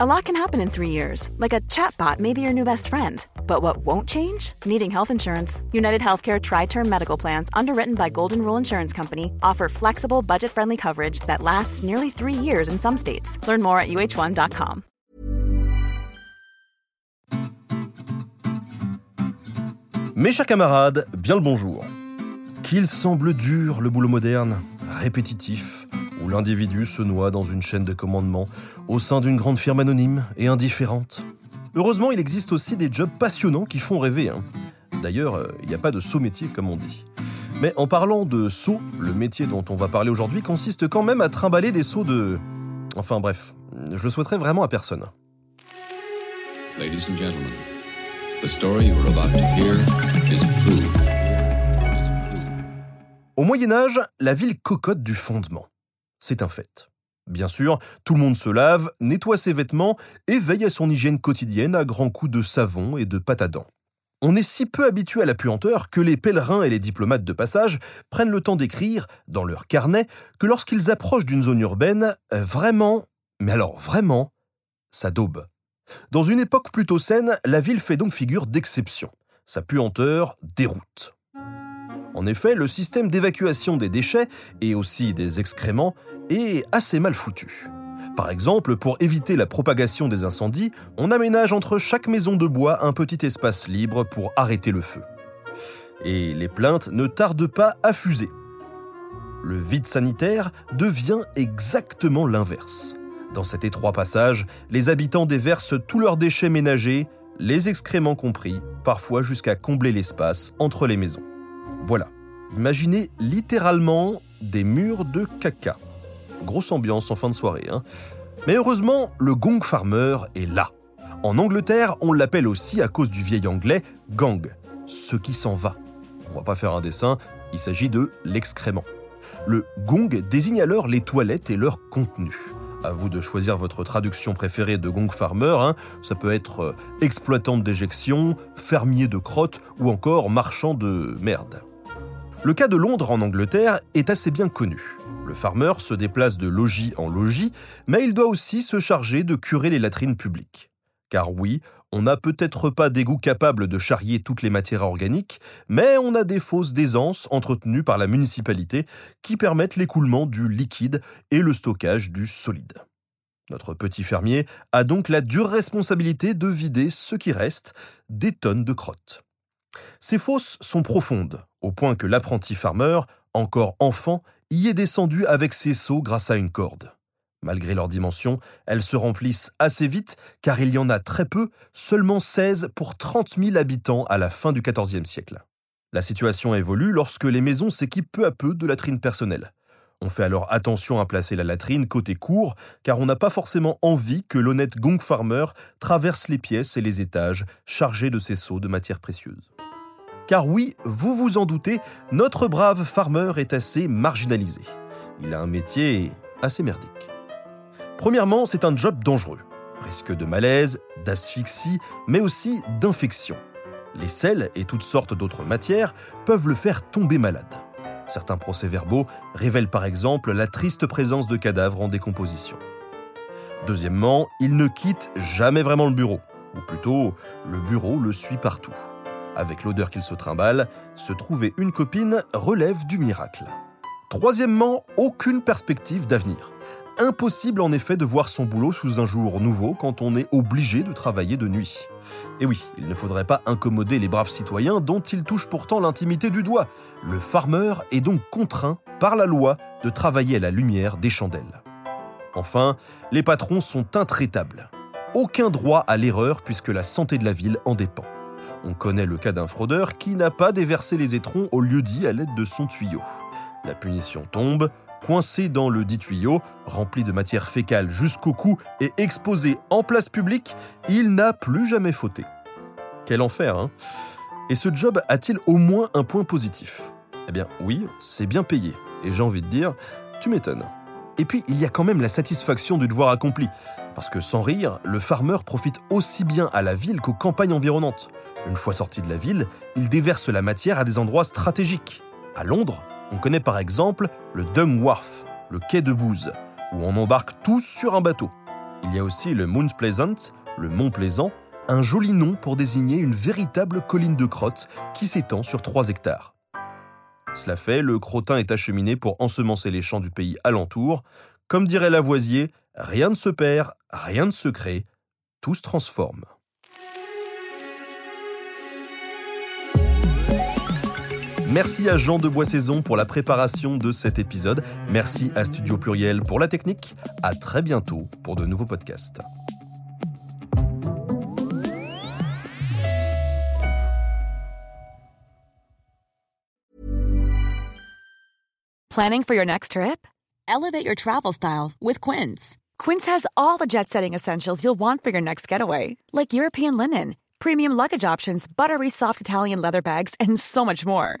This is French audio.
A lot can happen in three years, like a chatbot may be your new best friend. But what won't change? Needing health insurance. United Healthcare Tri Term Medical Plans, underwritten by Golden Rule Insurance Company, offer flexible, budget friendly coverage that lasts nearly three years in some states. Learn more at uh1.com. Mes chers camarades, bien le bonjour. Qu'il semble dur le boulot moderne, répétitif, où l'individu se noie dans une chaîne de commandement au sein d'une grande firme anonyme et indifférente. Heureusement, il existe aussi des jobs passionnants qui font rêver. hein. D'ailleurs, euh, il n'y a pas de saut métier comme on dit. Mais en parlant de saut, le métier dont on va parler aujourd'hui consiste quand même à trimballer des sauts de... Enfin bref, je le souhaiterais vraiment à personne. Ladies and gentlemen, the story you are about to hear is true. Au Moyen Âge, la ville cocotte du fondement. C'est un fait. Bien sûr, tout le monde se lave, nettoie ses vêtements et veille à son hygiène quotidienne à grands coups de savon et de pâte à dents. On est si peu habitué à la puanteur que les pèlerins et les diplomates de passage prennent le temps d'écrire, dans leur carnet, que lorsqu'ils approchent d'une zone urbaine, euh, vraiment, mais alors vraiment, ça daube. Dans une époque plutôt saine, la ville fait donc figure d'exception. Sa puanteur déroute. En effet, le système d'évacuation des déchets et aussi des excréments est assez mal foutu. Par exemple, pour éviter la propagation des incendies, on aménage entre chaque maison de bois un petit espace libre pour arrêter le feu. Et les plaintes ne tardent pas à fuser. Le vide sanitaire devient exactement l'inverse. Dans cet étroit passage, les habitants déversent tous leurs déchets ménagers, les excréments compris, parfois jusqu'à combler l'espace entre les maisons. Voilà, imaginez littéralement des murs de caca. Grosse ambiance en fin de soirée. Hein. Mais heureusement, le gong farmer est là. En Angleterre, on l'appelle aussi à cause du vieil anglais gang, ce qui s'en va. On va pas faire un dessin, il s'agit de l'excrément. Le gong désigne alors les toilettes et leur contenu. À vous de choisir votre traduction préférée de gong farmer. hein. Ça peut être euh, exploitant déjection, fermier de crottes ou encore marchand de merde. Le cas de Londres en Angleterre est assez bien connu. Le farmer se déplace de logis en logis, mais il doit aussi se charger de curer les latrines publiques. Car oui, on n'a peut-être pas d'égout capable de charrier toutes les matières organiques, mais on a des fosses d'aisance entretenues par la municipalité qui permettent l'écoulement du liquide et le stockage du solide. Notre petit fermier a donc la dure responsabilité de vider ce qui reste des tonnes de crottes. Ces fosses sont profondes, au point que l'apprenti farmer, encore enfant, y est descendu avec ses seaux grâce à une corde. Malgré leur dimension, elles se remplissent assez vite car il y en a très peu, seulement 16 pour 30 000 habitants à la fin du XIVe siècle. La situation évolue lorsque les maisons s'équipent peu à peu de latrines personnelles. On fait alors attention à placer la latrine côté cour car on n'a pas forcément envie que l'honnête gong farmer traverse les pièces et les étages chargés de ses seaux de matières précieuses. Car oui, vous vous en doutez, notre brave farmer est assez marginalisé. Il a un métier assez merdique. Premièrement, c'est un job dangereux. Risque de malaise, d'asphyxie, mais aussi d'infection. Les sels et toutes sortes d'autres matières peuvent le faire tomber malade. Certains procès-verbaux révèlent par exemple la triste présence de cadavres en décomposition. Deuxièmement, il ne quitte jamais vraiment le bureau, ou plutôt, le bureau le suit partout. Avec l'odeur qu'il se trimballe, se trouver une copine relève du miracle. Troisièmement, aucune perspective d'avenir. Impossible en effet de voir son boulot sous un jour nouveau quand on est obligé de travailler de nuit. Et oui, il ne faudrait pas incommoder les braves citoyens dont il touche pourtant l'intimité du doigt. Le farmer est donc contraint par la loi de travailler à la lumière des chandelles. Enfin, les patrons sont intraitables. Aucun droit à l'erreur puisque la santé de la ville en dépend. On connaît le cas d'un fraudeur qui n'a pas déversé les étrons au lieu dit à l'aide de son tuyau. La punition tombe, coincé dans le dit tuyau, rempli de matière fécale jusqu'au cou et exposé en place publique, il n'a plus jamais fauté. Quel enfer, hein Et ce job a-t-il au moins un point positif? Eh bien oui, c'est bien payé. Et j'ai envie de dire, tu m'étonnes. Et puis, il y a quand même la satisfaction du devoir accompli. Parce que sans rire, le farmer profite aussi bien à la ville qu'aux campagnes environnantes. Une fois sorti de la ville, il déverse la matière à des endroits stratégiques. À Londres, on connaît par exemple le Dung Wharf, le quai de Booze, où on embarque tous sur un bateau. Il y a aussi le Mount Pleasant, le Mont Plaisant, un joli nom pour désigner une véritable colline de crotte qui s'étend sur 3 hectares. Cela fait, le crottin est acheminé pour ensemencer les champs du pays alentour. Comme dirait Lavoisier, rien ne se perd, rien ne se crée, tout se transforme. Merci à Jean de Boissaison pour la préparation de cet épisode. Merci à Studio Pluriel pour la technique. À très bientôt pour de nouveaux podcasts. Planning for your next trip? Elevate your travel style with Quince. Quince has all the jet setting essentials you'll want for your next getaway, like European linen, premium luggage options, buttery soft Italian leather bags, and so much more.